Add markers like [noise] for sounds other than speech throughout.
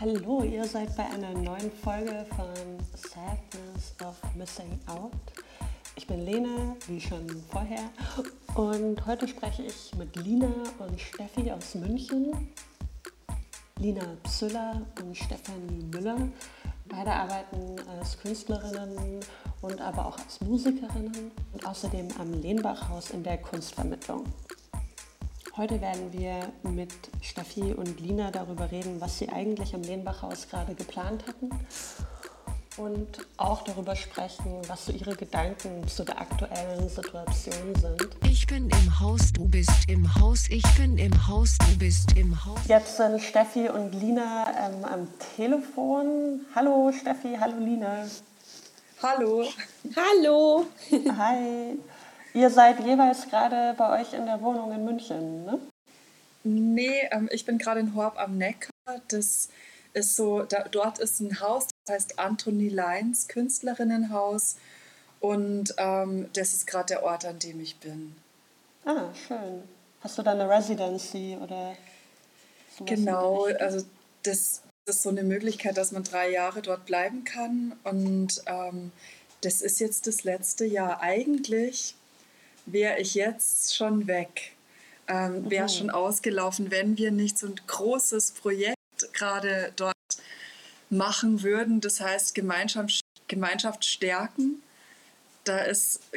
Hallo, ihr seid bei einer neuen Folge von Sadness of Missing Out. Ich bin Lena, wie schon vorher, und heute spreche ich mit Lina und Steffi aus München. Lina Psüller und Stefanie Müller. Beide arbeiten als Künstlerinnen und aber auch als Musikerinnen und außerdem am Lehnbachhaus in der Kunstvermittlung. Heute werden wir mit Steffi und Lina darüber reden, was sie eigentlich am Lehnbachhaus gerade geplant hatten und auch darüber sprechen, was so ihre Gedanken zu der aktuellen Situation sind. Ich bin im Haus, du bist im Haus, ich bin im Haus, du bist im Haus. Jetzt sind Steffi und Lina ähm, am Telefon. Hallo Steffi, hallo Lina. Hallo. [laughs] Hallo. Hi. Ihr seid jeweils gerade bei euch in der Wohnung in München, ne? Nee, ähm, ich bin gerade in Horb am Neckar. Das ist so, da, dort ist ein Haus, das heißt Anthony Leins Künstlerinnenhaus. Und ähm, das ist gerade der Ort, an dem ich bin. Ah, schön. Hast du da eine Residency oder sowas Genau, also das, das ist so eine Möglichkeit, dass man drei Jahre dort bleiben kann. Und ähm, das ist jetzt das letzte Jahr. Eigentlich wäre ich jetzt schon weg. Ähm, wäre Mhm. schon ausgelaufen, wenn wir nicht so ein großes Projekt gerade dort machen würden. Das heißt Gemeinschaft, Gemeinschaft stärken. Da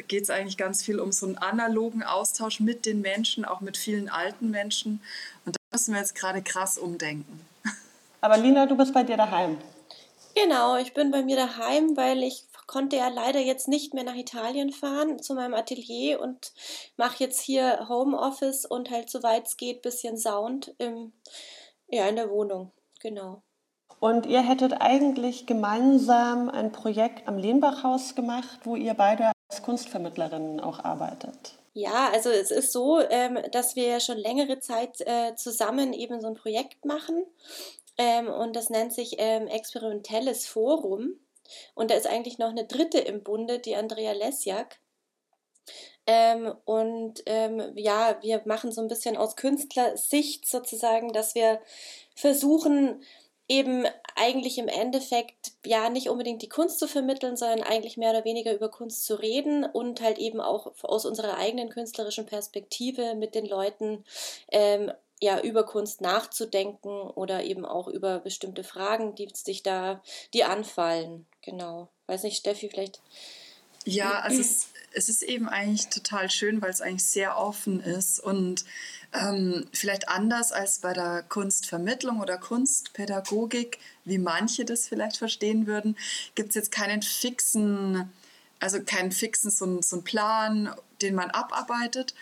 geht es eigentlich ganz viel um so einen analogen Austausch mit den Menschen, auch mit vielen alten Menschen. Und da müssen wir jetzt gerade krass umdenken. Aber Lina, du bist bei dir daheim. Genau, ich bin bei mir daheim, weil ich konnte ja leider jetzt nicht mehr nach Italien fahren zu meinem Atelier und mache jetzt hier Homeoffice und halt soweit es geht bisschen Sound im, ja, in der Wohnung. Genau. Und ihr hättet eigentlich gemeinsam ein Projekt am Lehnbachhaus gemacht, wo ihr beide als Kunstvermittlerinnen auch arbeitet. Ja, also es ist so, ähm, dass wir ja schon längere Zeit äh, zusammen eben so ein Projekt machen. Ähm, und das nennt sich ähm, Experimentelles Forum. Und da ist eigentlich noch eine dritte im Bunde, die Andrea Lesjak. Ähm, und ähm, ja, wir machen so ein bisschen aus Künstlersicht sozusagen, dass wir versuchen, eben eigentlich im Endeffekt ja nicht unbedingt die Kunst zu vermitteln, sondern eigentlich mehr oder weniger über Kunst zu reden und halt eben auch aus unserer eigenen künstlerischen Perspektive mit den Leuten ähm, ja über Kunst nachzudenken oder eben auch über bestimmte Fragen, die sich da die anfallen. Genau. Weiß nicht, Steffi, vielleicht. Ja, [clears throat] also es, es ist eben eigentlich total schön, weil es eigentlich sehr offen ist und ähm, vielleicht anders als bei der Kunstvermittlung oder Kunstpädagogik, wie manche das vielleicht verstehen würden, gibt es jetzt keinen fixen, also keinen fixen so, einen- so einen Plan, den man abarbeitet,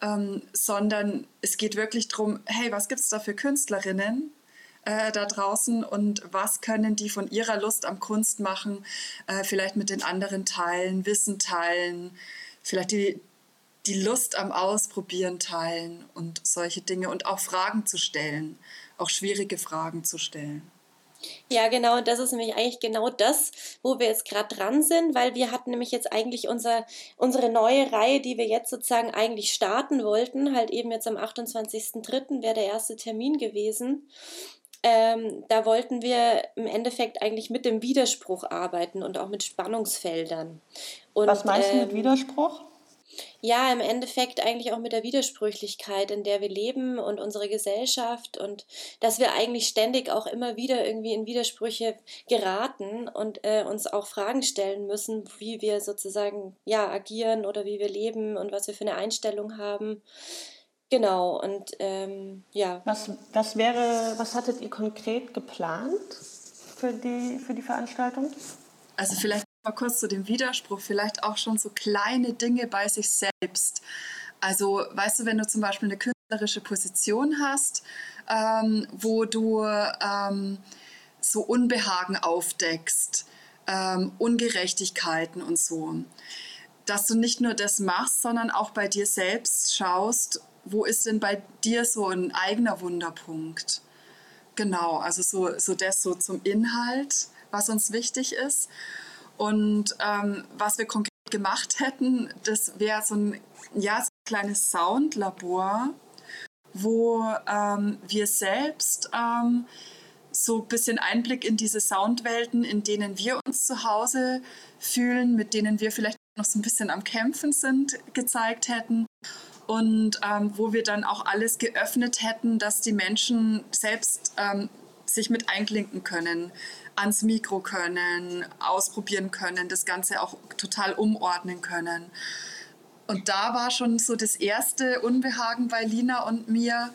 ähm, sondern es geht wirklich darum, hey, was gibt es da für Künstlerinnen? Äh, da draußen und was können die von ihrer Lust am Kunst machen, äh, vielleicht mit den anderen teilen, Wissen teilen, vielleicht die, die Lust am Ausprobieren teilen und solche Dinge und auch Fragen zu stellen, auch schwierige Fragen zu stellen. Ja, genau, und das ist nämlich eigentlich genau das, wo wir jetzt gerade dran sind, weil wir hatten nämlich jetzt eigentlich unser, unsere neue Reihe, die wir jetzt sozusagen eigentlich starten wollten, halt eben jetzt am 28.03. wäre der erste Termin gewesen. Ähm, da wollten wir im Endeffekt eigentlich mit dem Widerspruch arbeiten und auch mit Spannungsfeldern. Und, Was meinst du mit ähm, Widerspruch? ja, im Endeffekt eigentlich auch mit der Widersprüchlichkeit, in der wir leben und unsere Gesellschaft und dass wir eigentlich ständig auch immer wieder irgendwie in Widersprüche geraten und äh, uns auch Fragen stellen müssen, wie wir sozusagen ja agieren oder wie wir leben und was wir für eine Einstellung haben. Genau, und ähm, ja. Was, was wäre, was hattet ihr konkret geplant für die, für die Veranstaltung? Also vielleicht mal kurz zu dem Widerspruch, vielleicht auch schon so kleine Dinge bei sich selbst. Also weißt du, wenn du zum Beispiel eine künstlerische Position hast, ähm, wo du ähm, so Unbehagen aufdeckst, ähm, Ungerechtigkeiten und so, dass du nicht nur das machst, sondern auch bei dir selbst schaust, wo ist denn bei dir so ein eigener Wunderpunkt? Genau, also so, so das so zum Inhalt, was uns wichtig ist. Und ähm, was wir konkret gemacht hätten, das wäre so ein, ja, so ein kleines Soundlabor, wo ähm, wir selbst ähm, so ein bisschen Einblick in diese Soundwelten, in denen wir uns zu Hause fühlen, mit denen wir vielleicht noch so ein bisschen am Kämpfen sind, gezeigt hätten. Und ähm, wo wir dann auch alles geöffnet hätten, dass die Menschen selbst ähm, sich mit einklinken können, ans Mikro können, ausprobieren können, das Ganze auch total umordnen können. Und da war schon so das erste Unbehagen bei Lina und mir.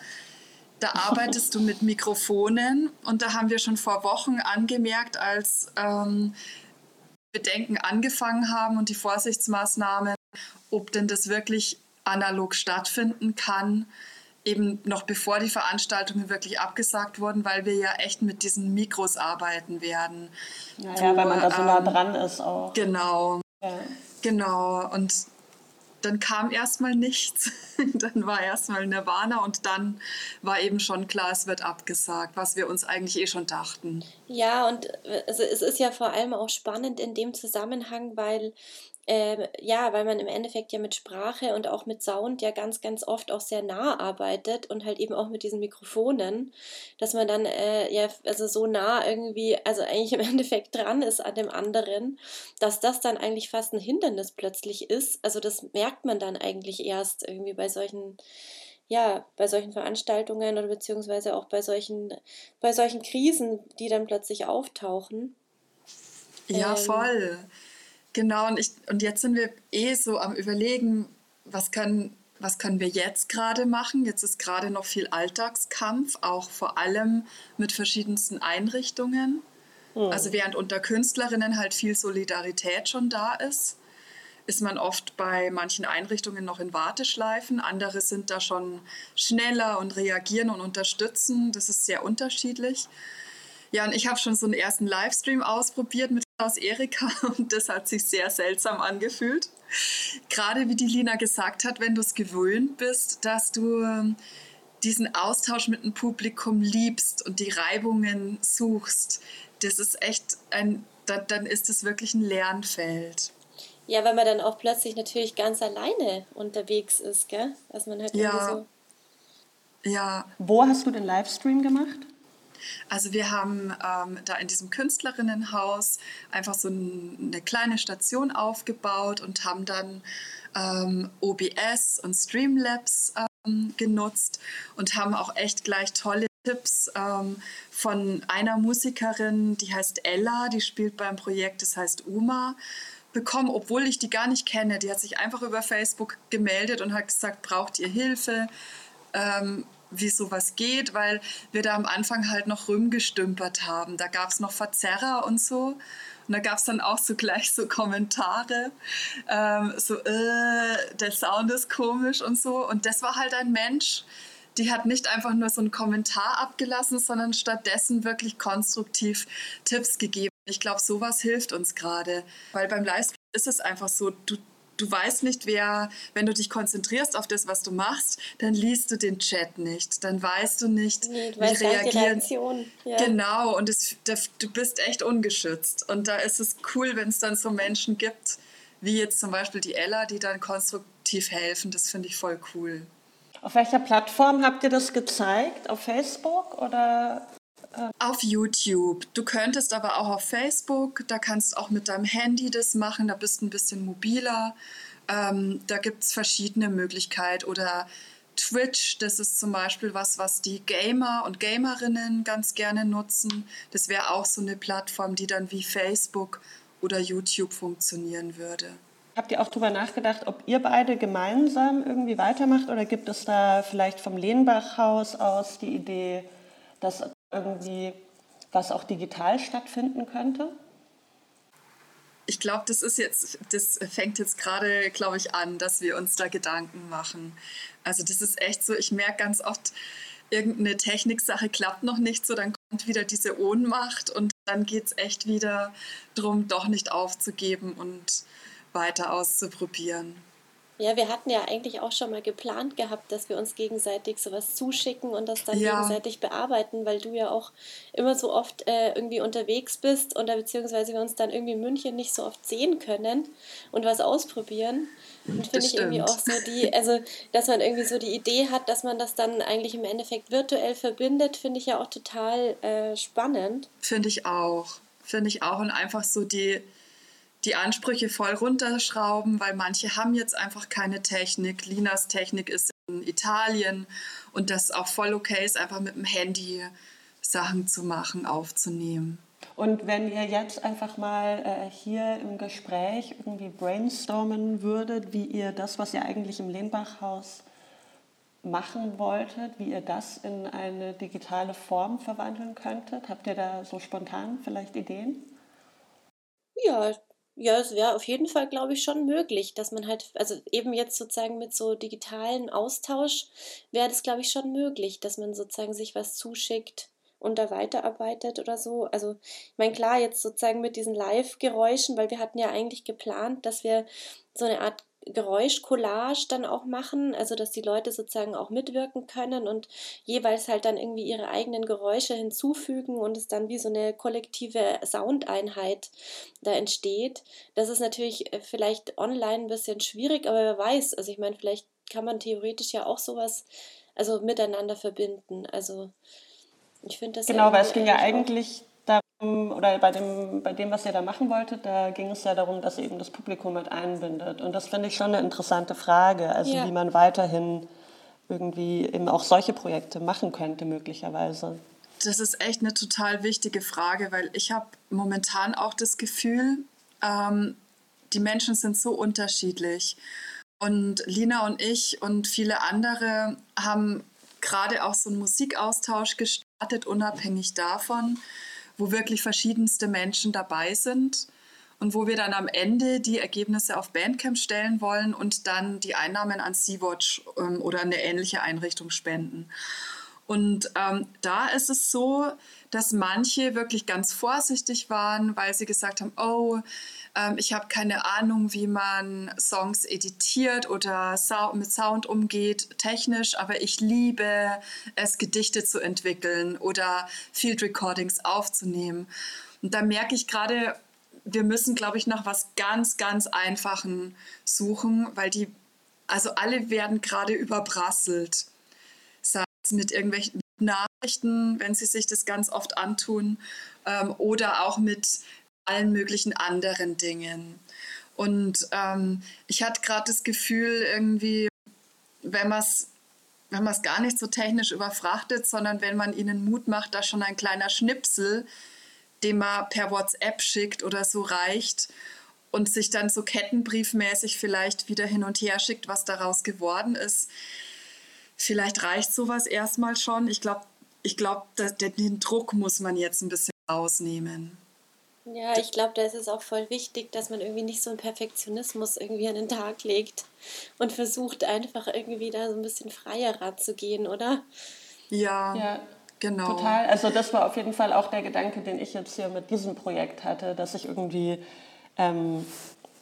Da [laughs] arbeitest du mit Mikrofonen und da haben wir schon vor Wochen angemerkt, als ähm, Bedenken angefangen haben und die Vorsichtsmaßnahmen, ob denn das wirklich analog stattfinden kann, eben noch bevor die Veranstaltungen wirklich abgesagt wurden, weil wir ja echt mit diesen Mikros arbeiten werden. Ja, wo, weil man da so nah ähm, dran ist auch. Genau. Ja. Genau. Und dann kam erstmal nichts. [laughs] dann war erstmal Nirvana und dann war eben schon klar, es wird abgesagt, was wir uns eigentlich eh schon dachten. Ja, und also es ist ja vor allem auch spannend in dem Zusammenhang, weil äh, ja, weil man im Endeffekt ja mit Sprache und auch mit Sound ja ganz, ganz oft auch sehr nah arbeitet und halt eben auch mit diesen Mikrofonen, dass man dann äh, ja, also so nah irgendwie, also eigentlich im [laughs] Endeffekt dran ist an dem anderen, dass das dann eigentlich fast ein Hindernis plötzlich ist. Also das merkt man dann eigentlich erst irgendwie bei solchen ja, bei solchen Veranstaltungen oder beziehungsweise auch bei solchen, bei solchen Krisen, die dann plötzlich auftauchen. Ja, ähm, voll. Genau, und, ich, und jetzt sind wir eh so am Überlegen, was können, was können wir jetzt gerade machen? Jetzt ist gerade noch viel Alltagskampf, auch vor allem mit verschiedensten Einrichtungen. Mhm. Also während unter Künstlerinnen halt viel Solidarität schon da ist, ist man oft bei manchen Einrichtungen noch in Warteschleifen. Andere sind da schon schneller und reagieren und unterstützen. Das ist sehr unterschiedlich. Ja, und ich habe schon so einen ersten Livestream ausprobiert mit aus Erika [laughs] und das hat sich sehr seltsam angefühlt. Gerade wie die Lina gesagt hat, wenn du es gewöhnt bist, dass du ähm, diesen Austausch mit dem Publikum liebst und die Reibungen suchst, das ist echt ein, dann ist es wirklich ein Lernfeld. Ja, weil man dann auch plötzlich natürlich ganz alleine unterwegs ist, gell? Dass man halt ja. so. Ja. Wo hast du den Livestream gemacht? Also wir haben ähm, da in diesem Künstlerinnenhaus einfach so ein, eine kleine Station aufgebaut und haben dann ähm, OBS und Streamlabs ähm, genutzt und haben auch echt gleich tolle Tipps ähm, von einer Musikerin, die heißt Ella, die spielt beim Projekt, das heißt Uma bekommen, obwohl ich die gar nicht kenne. Die hat sich einfach über Facebook gemeldet und hat gesagt, braucht ihr Hilfe? Ähm, wie sowas geht, weil wir da am Anfang halt noch rumgestümpert haben. Da gab es noch Verzerrer und so. Und da gab es dann auch so gleich so Kommentare, ähm, so, äh, der Sound ist komisch und so. Und das war halt ein Mensch, die hat nicht einfach nur so einen Kommentar abgelassen, sondern stattdessen wirklich konstruktiv Tipps gegeben. Ich glaube, sowas hilft uns gerade, weil beim Livestream ist es einfach so, du du weißt nicht, wer, wenn du dich konzentrierst auf das, was du machst, dann liest du den Chat nicht, dann weißt du nicht, nee, du wie weißt reagieren. Ja. Genau, und es, du bist echt ungeschützt. Und da ist es cool, wenn es dann so Menschen gibt, wie jetzt zum Beispiel die Ella, die dann konstruktiv helfen. Das finde ich voll cool. Auf welcher Plattform habt ihr das gezeigt? Auf Facebook oder auf YouTube. Du könntest aber auch auf Facebook, da kannst du auch mit deinem Handy das machen, da bist du ein bisschen mobiler. Ähm, da gibt es verschiedene Möglichkeiten. Oder Twitch, das ist zum Beispiel was, was die Gamer und Gamerinnen ganz gerne nutzen. Das wäre auch so eine Plattform, die dann wie Facebook oder YouTube funktionieren würde. Habt ihr auch darüber nachgedacht, ob ihr beide gemeinsam irgendwie weitermacht oder gibt es da vielleicht vom Lehnbach-Haus aus die Idee, dass irgendwie, was auch digital stattfinden könnte? Ich glaube, das ist jetzt, das fängt jetzt gerade, glaube ich, an, dass wir uns da Gedanken machen. Also das ist echt so, ich merke ganz oft, irgendeine Techniksache klappt noch nicht so, dann kommt wieder diese Ohnmacht und dann geht es echt wieder darum, doch nicht aufzugeben und weiter auszuprobieren. Ja, wir hatten ja eigentlich auch schon mal geplant gehabt, dass wir uns gegenseitig sowas zuschicken und das dann ja. gegenseitig bearbeiten, weil du ja auch immer so oft äh, irgendwie unterwegs bist oder beziehungsweise wir uns dann irgendwie in München nicht so oft sehen können und was ausprobieren. Und finde ich irgendwie auch so die, also dass man irgendwie so die Idee hat, dass man das dann eigentlich im Endeffekt virtuell verbindet, finde ich ja auch total äh, spannend. Finde ich auch. Finde ich auch und einfach so die die Ansprüche voll runterschrauben, weil manche haben jetzt einfach keine Technik. Linas Technik ist in Italien und das auch voll okay ist, einfach mit dem Handy Sachen zu machen, aufzunehmen. Und wenn ihr jetzt einfach mal äh, hier im Gespräch irgendwie brainstormen würdet, wie ihr das, was ihr eigentlich im Lehnbachhaus machen wolltet, wie ihr das in eine digitale Form verwandeln könntet, habt ihr da so spontan vielleicht Ideen? Ja, ja, es wäre auf jeden Fall, glaube ich, schon möglich, dass man halt, also eben jetzt sozusagen mit so digitalen Austausch wäre das, glaube ich, schon möglich, dass man sozusagen sich was zuschickt und da weiterarbeitet oder so. Also, ich meine, klar, jetzt sozusagen mit diesen Live-Geräuschen, weil wir hatten ja eigentlich geplant, dass wir so eine Art Geräuschcollage dann auch machen, also dass die Leute sozusagen auch mitwirken können und jeweils halt dann irgendwie ihre eigenen Geräusche hinzufügen und es dann wie so eine kollektive Soundeinheit da entsteht. Das ist natürlich äh, vielleicht online ein bisschen schwierig, aber wer weiß, also ich meine, vielleicht kann man theoretisch ja auch sowas also miteinander verbinden. Also ich finde das Genau, weil es ging ja eigentlich oder bei dem, bei dem, was ihr da machen wolltet, da ging es ja darum, dass ihr eben das Publikum mit einbindet. Und das finde ich schon eine interessante Frage, also ja. wie man weiterhin irgendwie eben auch solche Projekte machen könnte, möglicherweise. Das ist echt eine total wichtige Frage, weil ich habe momentan auch das Gefühl, ähm, die Menschen sind so unterschiedlich. Und Lina und ich und viele andere haben gerade auch so einen Musikaustausch gestartet, unabhängig davon wo wirklich verschiedenste Menschen dabei sind und wo wir dann am Ende die Ergebnisse auf Bandcamp stellen wollen und dann die Einnahmen an Sea-Watch ähm, oder eine ähnliche Einrichtung spenden. Und ähm, da ist es so, dass manche wirklich ganz vorsichtig waren, weil sie gesagt haben, oh, ähm, ich habe keine Ahnung, wie man Songs editiert oder mit Sound umgeht, technisch, aber ich liebe es, Gedichte zu entwickeln oder Field Recordings aufzunehmen. Und da merke ich gerade, wir müssen, glaube ich, nach was ganz, ganz Einfachen suchen, weil die, also alle werden gerade überbrasselt. Mit irgendwelchen Nachrichten, wenn sie sich das ganz oft antun, ähm, oder auch mit allen möglichen anderen Dingen. Und ähm, ich hatte gerade das Gefühl, irgendwie, wenn man es wenn man es gar nicht so technisch überfrachtet, sondern wenn man ihnen Mut macht, da schon ein kleiner Schnipsel, den man per WhatsApp schickt oder so reicht und sich dann so kettenbriefmäßig vielleicht wieder hin und her schickt, was daraus geworden ist. Vielleicht reicht sowas erstmal schon. Ich glaube, ich glaub, den Druck muss man jetzt ein bisschen rausnehmen. Ja, ich glaube, da ist es auch voll wichtig, dass man irgendwie nicht so einen Perfektionismus irgendwie an den Tag legt und versucht einfach irgendwie da so ein bisschen freier ranzugehen, oder? Ja, ja, genau. Total. Also das war auf jeden Fall auch der Gedanke, den ich jetzt hier mit diesem Projekt hatte, dass ich irgendwie ähm,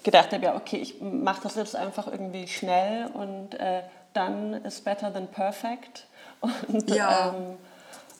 gedacht habe, ja, okay, ich mache das jetzt einfach irgendwie schnell und äh, dann ist better than perfect. [laughs] Und ja. ähm,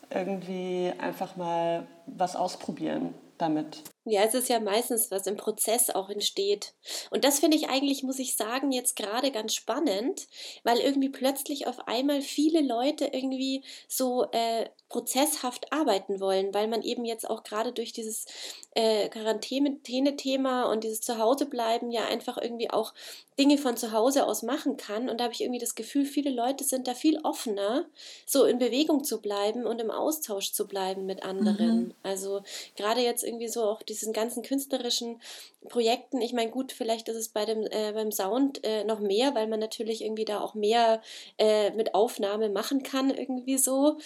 irgendwie einfach mal was ausprobieren damit. Ja, es ist ja meistens, was im Prozess auch entsteht. Und das finde ich eigentlich, muss ich sagen, jetzt gerade ganz spannend, weil irgendwie plötzlich auf einmal viele Leute irgendwie so äh, prozesshaft arbeiten wollen, weil man eben jetzt auch gerade durch dieses äh, Quarantäne-Thema und dieses Zuhausebleiben ja einfach irgendwie auch Dinge von zu Hause aus machen kann. Und da habe ich irgendwie das Gefühl, viele Leute sind da viel offener, so in Bewegung zu bleiben und im Austausch zu bleiben mit anderen. Mhm. Also gerade jetzt irgendwie so auch diesen ganzen künstlerischen Projekten. Ich meine, gut, vielleicht ist es bei dem, äh, beim Sound äh, noch mehr, weil man natürlich irgendwie da auch mehr äh, mit Aufnahme machen kann, irgendwie so.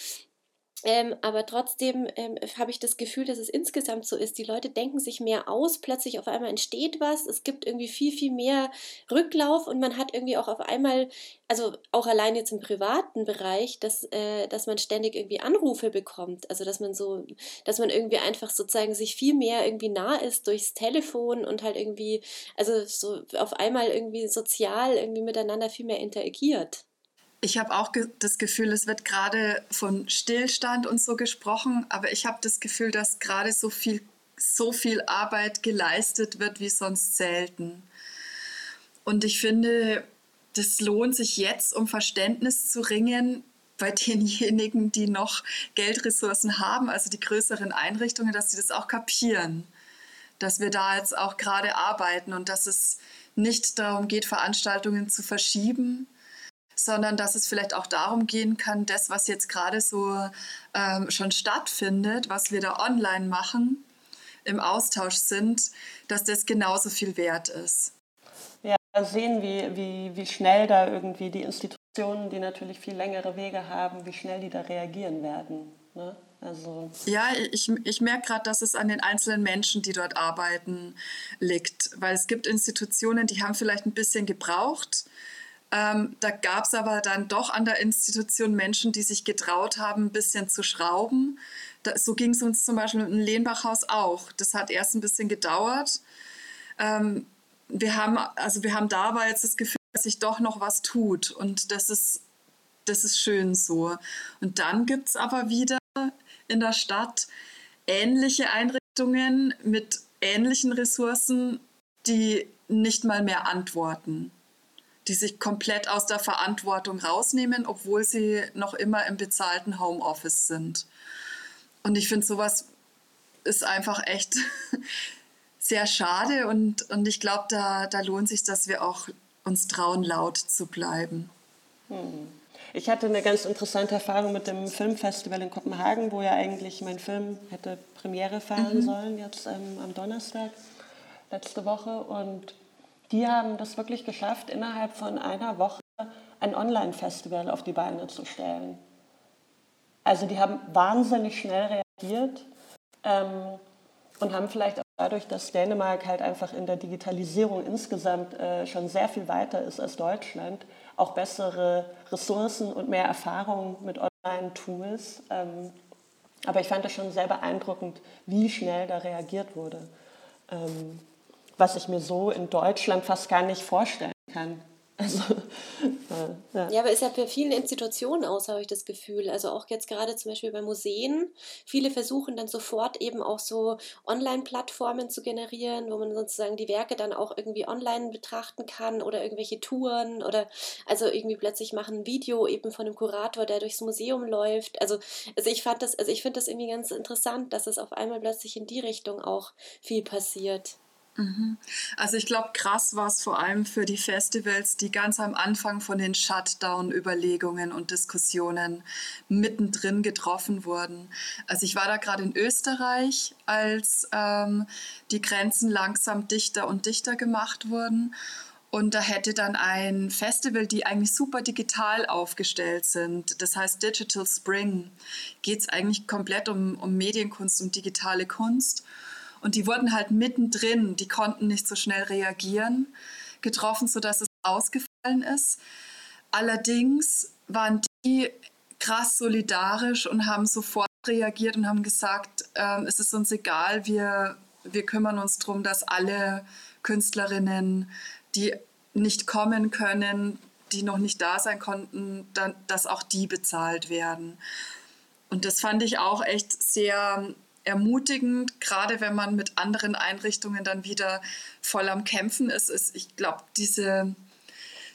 Ähm, aber trotzdem ähm, habe ich das Gefühl, dass es insgesamt so ist. Die Leute denken sich mehr aus, plötzlich auf einmal entsteht was, es gibt irgendwie viel, viel mehr Rücklauf und man hat irgendwie auch auf einmal, also auch allein jetzt im privaten Bereich, dass, äh, dass man ständig irgendwie Anrufe bekommt. Also dass man so, dass man irgendwie einfach sozusagen sich viel mehr irgendwie nah ist durchs Telefon und halt irgendwie, also so auf einmal irgendwie sozial irgendwie miteinander viel mehr interagiert. Ich habe auch ge das Gefühl, es wird gerade von Stillstand und so gesprochen, aber ich habe das Gefühl, dass gerade so viel, so viel Arbeit geleistet wird wie sonst selten. Und ich finde, das lohnt sich jetzt, um Verständnis zu ringen bei denjenigen, die noch Geldressourcen haben, also die größeren Einrichtungen, dass sie das auch kapieren, dass wir da jetzt auch gerade arbeiten und dass es nicht darum geht, Veranstaltungen zu verschieben, sondern dass es vielleicht auch darum gehen kann, das, was jetzt gerade so ähm, schon stattfindet, was wir da online machen, im Austausch sind, dass das genauso viel wert ist. Ja, sehen, wie, wie, wie schnell da irgendwie die Institutionen, die natürlich viel längere Wege haben, wie schnell die da reagieren werden. Ne? Also ja, ich, ich merke gerade, dass es an den einzelnen Menschen, die dort arbeiten, liegt. Weil es gibt Institutionen, die haben vielleicht ein bisschen gebraucht, ähm, da gab es aber dann doch an der Institution Menschen, die sich getraut haben, ein bisschen zu schrauben. Da, so ging es uns zum Beispiel im Lehnbachhaus auch. Das hat erst ein bisschen gedauert. Ähm, wir, haben, also wir haben dabei jetzt das Gefühl, dass sich doch noch was tut. Und das ist, das ist schön so. Und dann gibt es aber wieder in der Stadt ähnliche Einrichtungen mit ähnlichen Ressourcen, die nicht mal mehr antworten die sich komplett aus der Verantwortung rausnehmen, obwohl sie noch immer im bezahlten Homeoffice sind. Und ich finde, sowas ist einfach echt [laughs] sehr schade und, und ich glaube, da, da lohnt sich, dass wir auch uns trauen, laut zu bleiben. Hm. Ich hatte eine ganz interessante Erfahrung mit dem Filmfestival in Kopenhagen, wo ja eigentlich mein Film hätte Premiere feiern mhm. sollen, jetzt ähm, am Donnerstag letzte Woche. Und die haben das wirklich geschafft, innerhalb von einer Woche ein Online-Festival auf die Beine zu stellen. Also die haben wahnsinnig schnell reagiert ähm, und haben vielleicht auch dadurch, dass Dänemark halt einfach in der Digitalisierung insgesamt äh, schon sehr viel weiter ist als Deutschland, auch bessere Ressourcen und mehr Erfahrung mit Online-Tools. Ähm, aber ich fand es schon sehr beeindruckend, wie schnell da reagiert wurde. Ähm, was ich mir so in Deutschland fast gar nicht vorstellen kann. Also, äh, ja. ja. aber ist ja für viele Institutionen aus, habe ich das Gefühl. Also auch jetzt gerade zum Beispiel bei Museen. Viele versuchen dann sofort eben auch so Online-Plattformen zu generieren, wo man sozusagen die Werke dann auch irgendwie online betrachten kann oder irgendwelche Touren oder also irgendwie plötzlich machen ein Video eben von einem Kurator, der durchs Museum läuft. Also, also ich fand das, also ich finde das irgendwie ganz interessant, dass es auf einmal plötzlich in die Richtung auch viel passiert. Mhm. Also ich glaube, krass war es vor allem für die Festivals, die ganz am Anfang von den Shutdown-Überlegungen und Diskussionen mittendrin getroffen wurden. Also ich war da gerade in Österreich, als ähm, die Grenzen langsam dichter und dichter gemacht wurden. Und da hätte dann ein Festival, die eigentlich super digital aufgestellt sind, das heißt Digital Spring, geht es eigentlich komplett um, um Medienkunst, um digitale Kunst. Und die wurden halt mittendrin, die konnten nicht so schnell reagieren, getroffen, sodass es ausgefallen ist. Allerdings waren die krass solidarisch und haben sofort reagiert und haben gesagt, äh, es ist uns egal, wir, wir kümmern uns darum, dass alle Künstlerinnen, die nicht kommen können, die noch nicht da sein konnten, dann, dass auch die bezahlt werden. Und das fand ich auch echt sehr ermutigend, gerade wenn man mit anderen Einrichtungen dann wieder voll am Kämpfen ist. ist ich glaube, diese,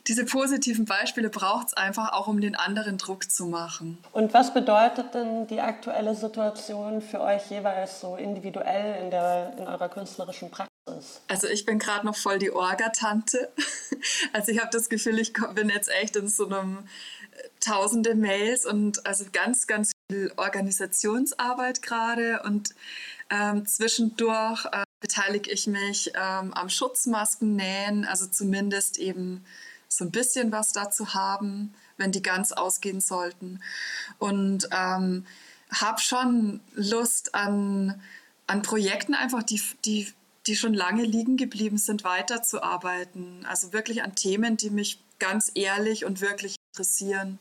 diese positiven Beispiele braucht es einfach auch, um den anderen Druck zu machen. Und was bedeutet denn die aktuelle Situation für euch jeweils so individuell in, der, in eurer künstlerischen Praxis? Also ich bin gerade noch voll die Orga-Tante. [laughs] Also ich habe das Gefühl, ich bin jetzt echt in so einem äh, tausende Mails und also ganz, ganz Organisationsarbeit gerade und ähm, zwischendurch äh, beteilige ich mich ähm, am Schutzmasken nähen, also zumindest eben so ein bisschen was dazu haben, wenn die ganz ausgehen sollten. Und ähm, habe schon Lust an, an Projekten einfach, die, die, die schon lange liegen geblieben sind, weiterzuarbeiten. Also wirklich an Themen, die mich ganz ehrlich und wirklich interessieren.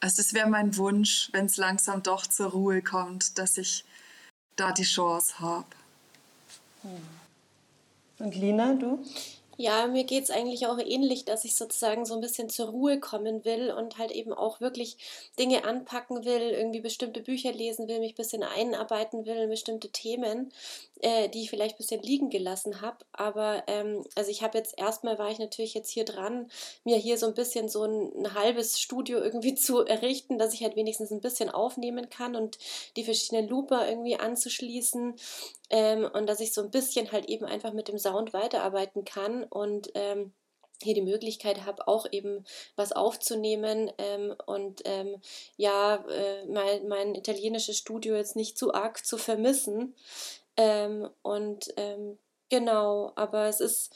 Also das wäre mein Wunsch, wenn es langsam doch zur Ruhe kommt, dass ich da die Chance habe. Und Lina, du? Ja, mir geht es eigentlich auch ähnlich, dass ich sozusagen so ein bisschen zur Ruhe kommen will und halt eben auch wirklich Dinge anpacken will, irgendwie bestimmte Bücher lesen will, mich ein bisschen einarbeiten will in bestimmte Themen, äh, die ich vielleicht ein bisschen liegen gelassen habe. Aber ähm, also ich habe jetzt erstmal war ich natürlich jetzt hier dran, mir hier so ein bisschen so ein, ein halbes Studio irgendwie [laughs] zu errichten, dass ich halt wenigstens ein bisschen aufnehmen kann und die verschiedenen Looper irgendwie anzuschließen ähm, und dass ich so ein bisschen halt eben einfach mit dem Sound weiterarbeiten kann und ähm, hier die Möglichkeit habe, auch eben was aufzunehmen ähm, und ähm, ja, äh, mein, mein italienisches Studio jetzt nicht zu arg zu vermissen. Ähm, und ähm, genau, aber es ist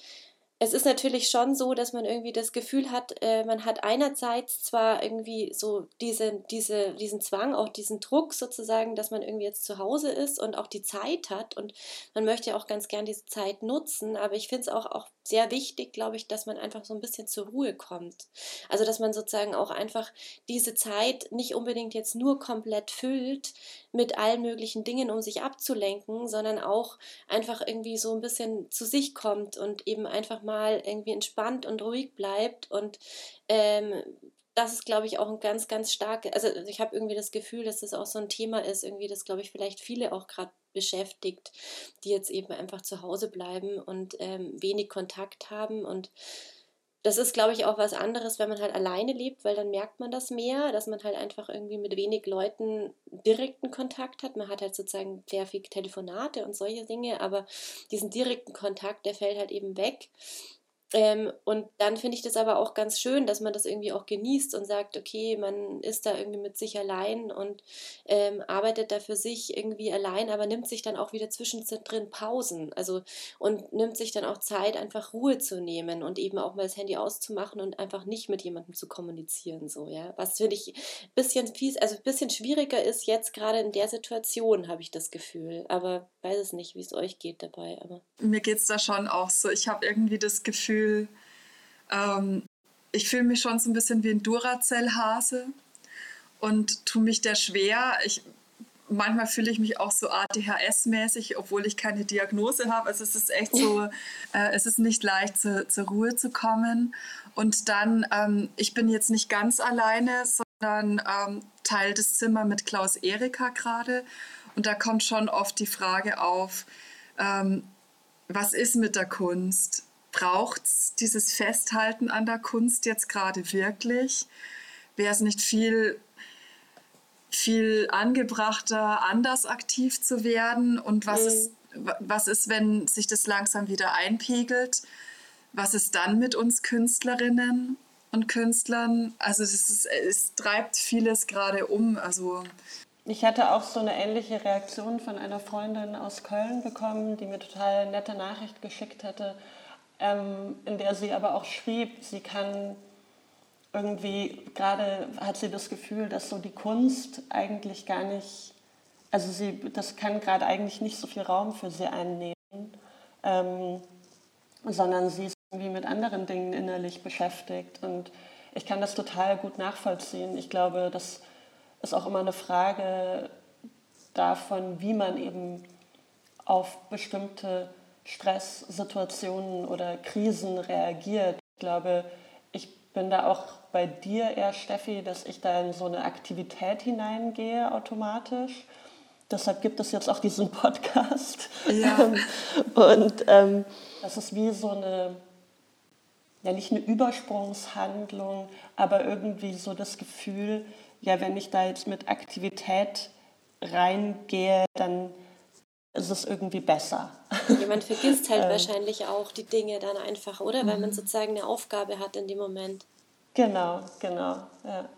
es ist natürlich schon so, dass man irgendwie das Gefühl hat, äh, man hat einerseits zwar irgendwie so diese, diese, diesen Zwang, auch diesen Druck sozusagen, dass man irgendwie jetzt zu Hause ist und auch die Zeit hat und man möchte auch ganz gern diese Zeit nutzen, aber ich finde es auch, auch sehr wichtig, glaube ich, dass man einfach so ein bisschen zur Ruhe kommt. Also dass man sozusagen auch einfach diese Zeit nicht unbedingt jetzt nur komplett füllt mit allen möglichen Dingen, um sich abzulenken, sondern auch einfach irgendwie so ein bisschen zu sich kommt und eben einfach mal irgendwie entspannt und ruhig bleibt und ähm, das ist, glaube ich, auch ein ganz, ganz starkes, also ich habe irgendwie das Gefühl, dass das auch so ein Thema ist, irgendwie, das, glaube ich, vielleicht viele auch gerade beschäftigt, die jetzt eben einfach zu Hause bleiben und ähm, wenig Kontakt haben. Und das ist, glaube ich, auch was anderes, wenn man halt alleine lebt, weil dann merkt man das mehr, dass man halt einfach irgendwie mit wenig Leuten direkten Kontakt hat. Man hat halt sozusagen sehr viel Telefonate und solche Dinge, aber diesen direkten Kontakt, der fällt halt eben weg. Ähm, und dann finde ich das aber auch ganz schön, dass man das irgendwie auch genießt und sagt, okay, man ist da irgendwie mit sich allein und ähm, arbeitet da für sich irgendwie allein, aber nimmt sich dann auch wieder zwischendrin Pausen. Also und nimmt sich dann auch Zeit, einfach Ruhe zu nehmen und eben auch mal das Handy auszumachen und einfach nicht mit jemandem zu kommunizieren. So, ja. Was finde ich ein bisschen fies, also ein bisschen schwieriger ist jetzt gerade in der Situation, habe ich das Gefühl. Aber weiß es nicht, wie es euch geht dabei. Aber. Mir geht es da schon auch so. Ich habe irgendwie das Gefühl, ähm, ich fühle mich schon so ein bisschen wie ein Duracell-Hase und tue mich da schwer. Ich, manchmal fühle ich mich auch so ADHS-mäßig, obwohl ich keine Diagnose habe. Also es ist echt so, [laughs] äh, es ist nicht leicht zu, zur Ruhe zu kommen. Und dann, ähm, ich bin jetzt nicht ganz alleine, sondern ähm, teile das Zimmer mit Klaus Erika gerade. Und da kommt schon oft die Frage auf, ähm, was ist mit der Kunst? Braucht es dieses Festhalten an der Kunst jetzt gerade wirklich? Wäre es nicht viel, viel angebrachter, anders aktiv zu werden? Und was, mhm. ist, was ist, wenn sich das langsam wieder einpegelt? Was ist dann mit uns Künstlerinnen und Künstlern? Also es, ist, es treibt vieles gerade um. Also ich hatte auch so eine ähnliche Reaktion von einer Freundin aus Köln bekommen, die mir total nette Nachricht geschickt hatte, ähm, in der sie aber auch schrieb, sie kann irgendwie, gerade hat sie das Gefühl, dass so die Kunst eigentlich gar nicht, also sie, das kann gerade eigentlich nicht so viel Raum für sie einnehmen, ähm, sondern sie ist irgendwie mit anderen Dingen innerlich beschäftigt und ich kann das total gut nachvollziehen. Ich glaube, dass ist auch immer eine Frage davon, wie man eben auf bestimmte Stresssituationen oder Krisen reagiert. Ich glaube, ich bin da auch bei dir eher, Steffi, dass ich da in so eine Aktivität hineingehe automatisch. Deshalb gibt es jetzt auch diesen [laughs] Podcast. Ja. Und ähm, das ist wie so eine, ja nicht eine Übersprungshandlung, aber irgendwie so das Gefühl, ja, wenn ich da jetzt mit Aktivität reingehe, dann ist es irgendwie besser. Jemand vergisst halt [laughs] ähm, wahrscheinlich auch die Dinge dann einfach, oder? Weil man mhm. sozusagen eine Aufgabe hat in dem Moment. Genau, genau. Ja.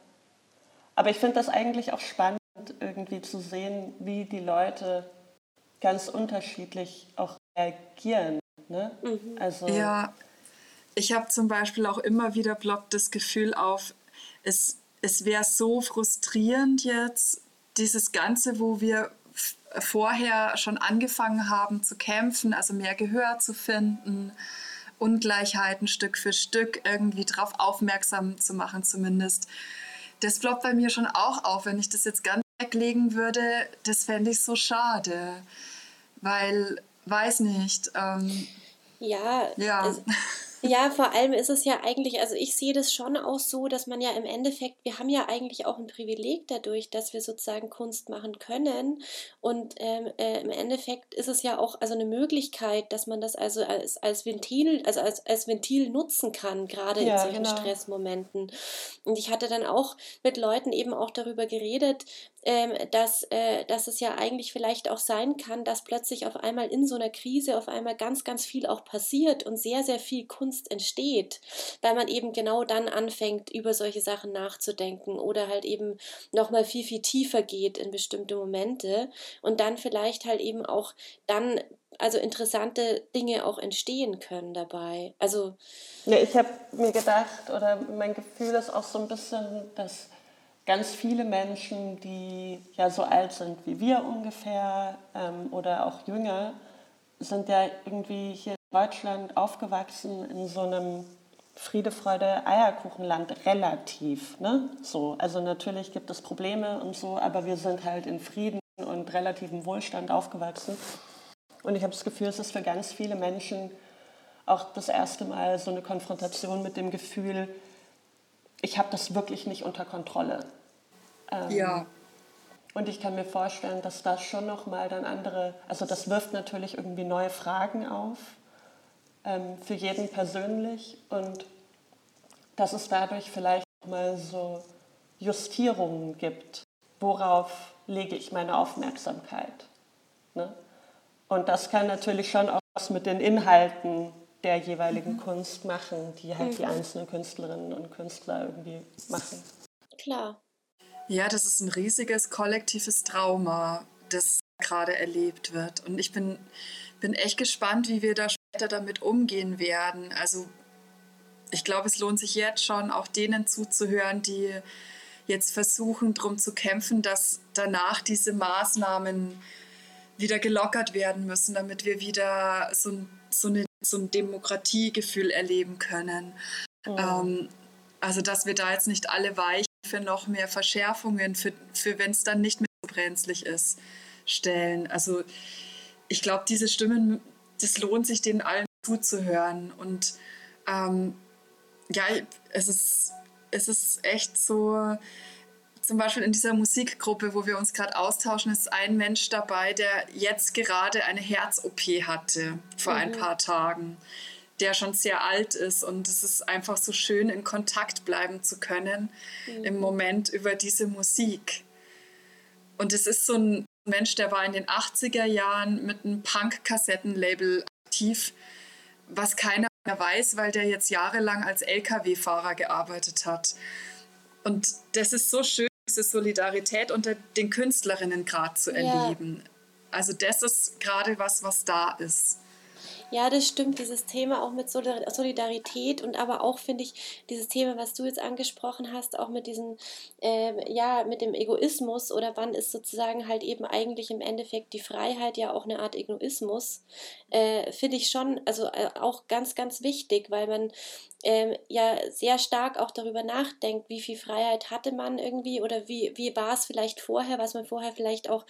Aber ich finde das eigentlich auch spannend, irgendwie zu sehen, wie die Leute ganz unterschiedlich auch reagieren. Ne? Mhm. Also, ja, ich habe zum Beispiel auch immer wieder ploppt das Gefühl auf, es es wäre so frustrierend jetzt, dieses Ganze, wo wir vorher schon angefangen haben zu kämpfen, also mehr Gehör zu finden, Ungleichheiten Stück für Stück irgendwie darauf aufmerksam zu machen zumindest. Das ploppt bei mir schon auch auf, wenn ich das jetzt ganz weglegen würde, das fände ich so schade, weil, weiß nicht. Ähm, ja, ja. Es, ja, vor allem ist es ja eigentlich, also ich sehe das schon auch so, dass man ja im Endeffekt, wir haben ja eigentlich auch ein Privileg dadurch, dass wir sozusagen Kunst machen können. Und ähm, äh, im Endeffekt ist es ja auch also eine Möglichkeit, dass man das also als, als Ventil, also als, als Ventil nutzen kann, gerade ja, in solchen genau. Stressmomenten. Und ich hatte dann auch mit Leuten eben auch darüber geredet, ähm, dass, äh, dass es ja eigentlich vielleicht auch sein kann, dass plötzlich auf einmal in so einer Krise auf einmal ganz, ganz viel auch passiert und sehr, sehr viel Kunst entsteht, weil man eben genau dann anfängt, über solche Sachen nachzudenken oder halt eben nochmal viel, viel tiefer geht in bestimmte Momente und dann vielleicht halt eben auch dann also interessante Dinge auch entstehen können dabei. Also ja, ich habe mir gedacht oder mein Gefühl ist auch so ein bisschen, dass ganz viele Menschen, die ja so alt sind wie wir ungefähr ähm, oder auch jünger, sind ja irgendwie hier Deutschland aufgewachsen in so einem Friede, Freude, Eierkuchenland relativ. Ne? So, also natürlich gibt es Probleme und so, aber wir sind halt in Frieden und relativem Wohlstand aufgewachsen. Und ich habe das Gefühl, es ist für ganz viele Menschen auch das erste Mal so eine Konfrontation mit dem Gefühl, ich habe das wirklich nicht unter Kontrolle. Ähm, ja. Und ich kann mir vorstellen, dass das schon nochmal dann andere, also das wirft natürlich irgendwie neue Fragen auf, für jeden persönlich und dass es dadurch vielleicht mal so Justierungen gibt, worauf lege ich meine Aufmerksamkeit. Ne? Und das kann natürlich schon auch was mit den Inhalten der jeweiligen mhm. Kunst machen, die halt mhm. die einzelnen Künstlerinnen und Künstler irgendwie machen. Klar. Ja, das ist ein riesiges kollektives Trauma, das gerade erlebt wird. Und ich bin, bin echt gespannt, wie wir da damit umgehen werden. Also ich glaube, es lohnt sich jetzt schon, auch denen zuzuhören, die jetzt versuchen, darum zu kämpfen, dass danach diese Maßnahmen wieder gelockert werden müssen, damit wir wieder so ein, so eine so ein Demokratiegefühl erleben können. Mhm. Ähm, also, dass wir da jetzt nicht alle weich für noch mehr Verschärfungen, für, für wenn es dann nicht mehr so brenzlig ist, stellen. Also, ich glaube, diese Stimmen, das lohnt sich denen allen zuzuhören. Und ähm, ja, es ist, es ist echt so, zum Beispiel in dieser Musikgruppe, wo wir uns gerade austauschen, ist ein Mensch dabei, der jetzt gerade eine Herz-OP hatte vor mhm. ein paar Tagen, der schon sehr alt ist. Und es ist einfach so schön, in Kontakt bleiben zu können mhm. im Moment über diese Musik. Und es ist so ein Mensch, der war in den 80er Jahren mit einem Punk-Kassettenlabel aktiv, was keiner mehr weiß, weil der jetzt jahrelang als Lkw-Fahrer gearbeitet hat. Und das ist so schön, diese Solidarität unter den Künstlerinnen gerade zu erleben. Ja. Also das ist gerade was, was da ist. Ja, das stimmt, dieses Thema auch mit Solidarität und aber auch, finde ich, dieses Thema, was du jetzt angesprochen hast, auch mit diesem, äh, ja, mit dem Egoismus oder wann ist sozusagen halt eben eigentlich im Endeffekt die Freiheit ja auch eine Art Egoismus, äh, finde ich schon, also äh, auch ganz, ganz wichtig, weil man ähm, ja sehr stark auch darüber nachdenkt, wie viel Freiheit hatte man irgendwie oder wie, wie war es vielleicht vorher, was man vorher vielleicht auch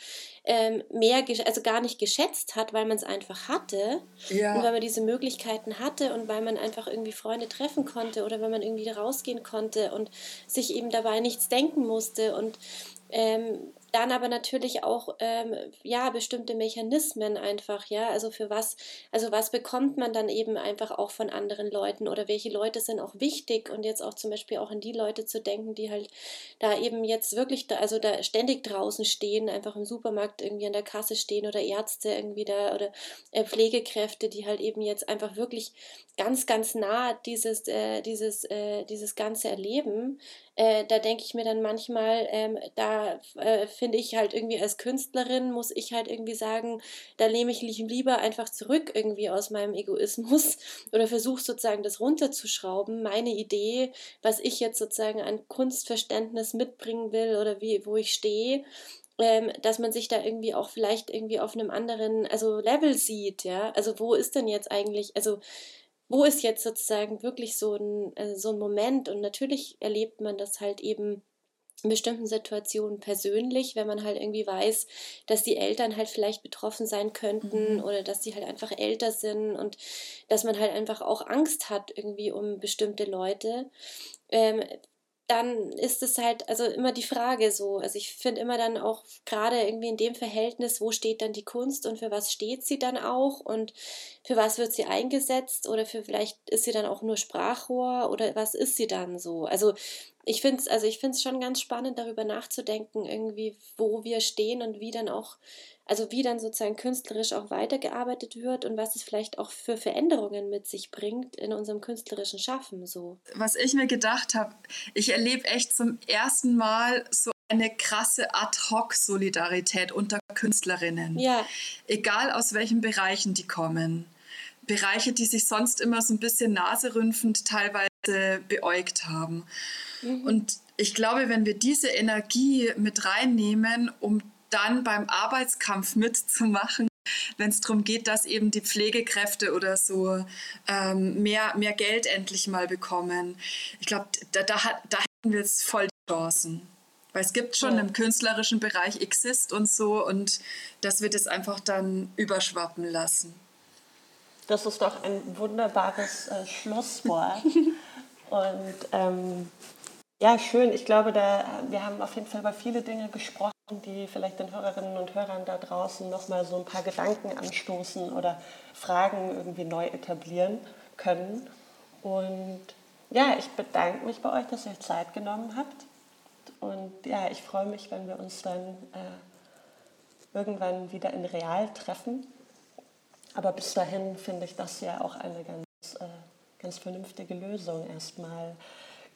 ähm, mehr, also gar nicht geschätzt hat, weil man es einfach hatte ja. Und weil man diese Möglichkeiten hatte und weil man einfach irgendwie Freunde treffen konnte oder weil man irgendwie rausgehen konnte und sich eben dabei nichts denken musste. Und ähm, dann aber natürlich auch ähm, ja bestimmte Mechanismen einfach ja. Also für was also was bekommt man dann eben einfach auch von anderen Leuten oder welche Leute sind auch wichtig und jetzt auch zum Beispiel auch an die Leute zu denken die halt da eben jetzt wirklich da also da ständig draußen stehen einfach im Supermarkt irgendwie an der Kasse stehen oder Ärzte irgendwie da oder äh, Pflegekräfte die halt eben jetzt einfach wirklich ganz ganz nah dieses äh, dieses äh, dieses ganze erleben äh, da denke ich mir dann manchmal, ähm, da äh, finde ich halt irgendwie als Künstlerin, muss ich halt irgendwie sagen, da nehme ich lieber einfach zurück irgendwie aus meinem Egoismus [laughs] oder versuche sozusagen das runterzuschrauben, meine Idee, was ich jetzt sozusagen an Kunstverständnis mitbringen will oder wie, wo ich stehe ähm, dass man sich da irgendwie auch vielleicht irgendwie auf einem anderen, also Level sieht, ja. Also wo ist denn jetzt eigentlich, also wo ist jetzt sozusagen wirklich so ein, also so ein Moment und natürlich erlebt man das halt eben in bestimmten Situationen persönlich, wenn man halt irgendwie weiß, dass die Eltern halt vielleicht betroffen sein könnten mhm. oder dass sie halt einfach älter sind und dass man halt einfach auch Angst hat irgendwie um bestimmte Leute. Ähm, dann ist es halt also immer die Frage so. Also ich finde immer dann auch gerade irgendwie in dem Verhältnis, wo steht dann die Kunst und für was steht sie dann auch und für was wird sie eingesetzt oder für vielleicht ist sie dann auch nur Sprachrohr oder was ist sie dann so? Also ich finde es also ich finde es schon ganz spannend darüber nachzudenken irgendwie wo wir stehen und wie dann auch also wie dann sozusagen künstlerisch auch weitergearbeitet wird und was es vielleicht auch für Veränderungen mit sich bringt in unserem künstlerischen Schaffen so. Was ich mir gedacht habe, ich erlebe echt zum ersten Mal so eine krasse Ad-hoc-Solidarität unter Künstlerinnen. Ja. Egal aus welchen Bereichen die kommen. Bereiche, die sich sonst immer so ein bisschen naserümpfend teilweise beäugt haben. Mhm. Und ich glaube, wenn wir diese Energie mit reinnehmen, um dann beim Arbeitskampf mitzumachen, wenn es darum geht, dass eben die Pflegekräfte oder so ähm, mehr, mehr Geld endlich mal bekommen. Ich glaube, da, da, da hätten wir jetzt voll die Chancen. Weil es gibt schon ja. im künstlerischen Bereich Exist und so und dass wir das einfach dann überschwappen lassen. Das ist doch ein wunderbares äh, Schlusswort. [laughs] und ähm, ja, schön. Ich glaube, da, wir haben auf jeden Fall über viele Dinge gesprochen die vielleicht den Hörerinnen und Hörern da draußen nochmal so ein paar Gedanken anstoßen oder Fragen irgendwie neu etablieren können. Und ja, ich bedanke mich bei euch, dass ihr Zeit genommen habt. Und ja, ich freue mich, wenn wir uns dann äh, irgendwann wieder in Real treffen. Aber bis dahin finde ich das ja auch eine ganz, äh, ganz vernünftige Lösung erstmal.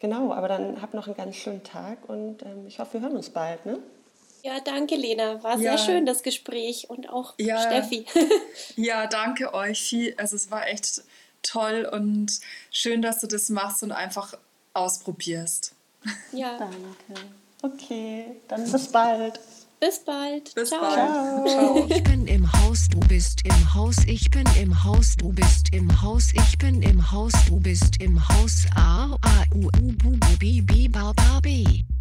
Genau, aber dann habt noch einen ganz schönen Tag und ähm, ich hoffe, wir hören uns bald. Ne? Ja, danke, Lena. War ja. sehr schön, das Gespräch. Und auch ja. Steffi. [laughs] ja, danke euch. Also es war echt toll und schön, dass du das machst und einfach ausprobierst. Ja. Danke. Okay, dann bis bald. Bis bald. Bis Ciao. bald. Ciao. Ich bin im Haus, du bist im Haus, ich bin im Haus, du bist im Haus, ich bin im Haus, du bist im Haus. A, A, U, U, B, B, B, B, B.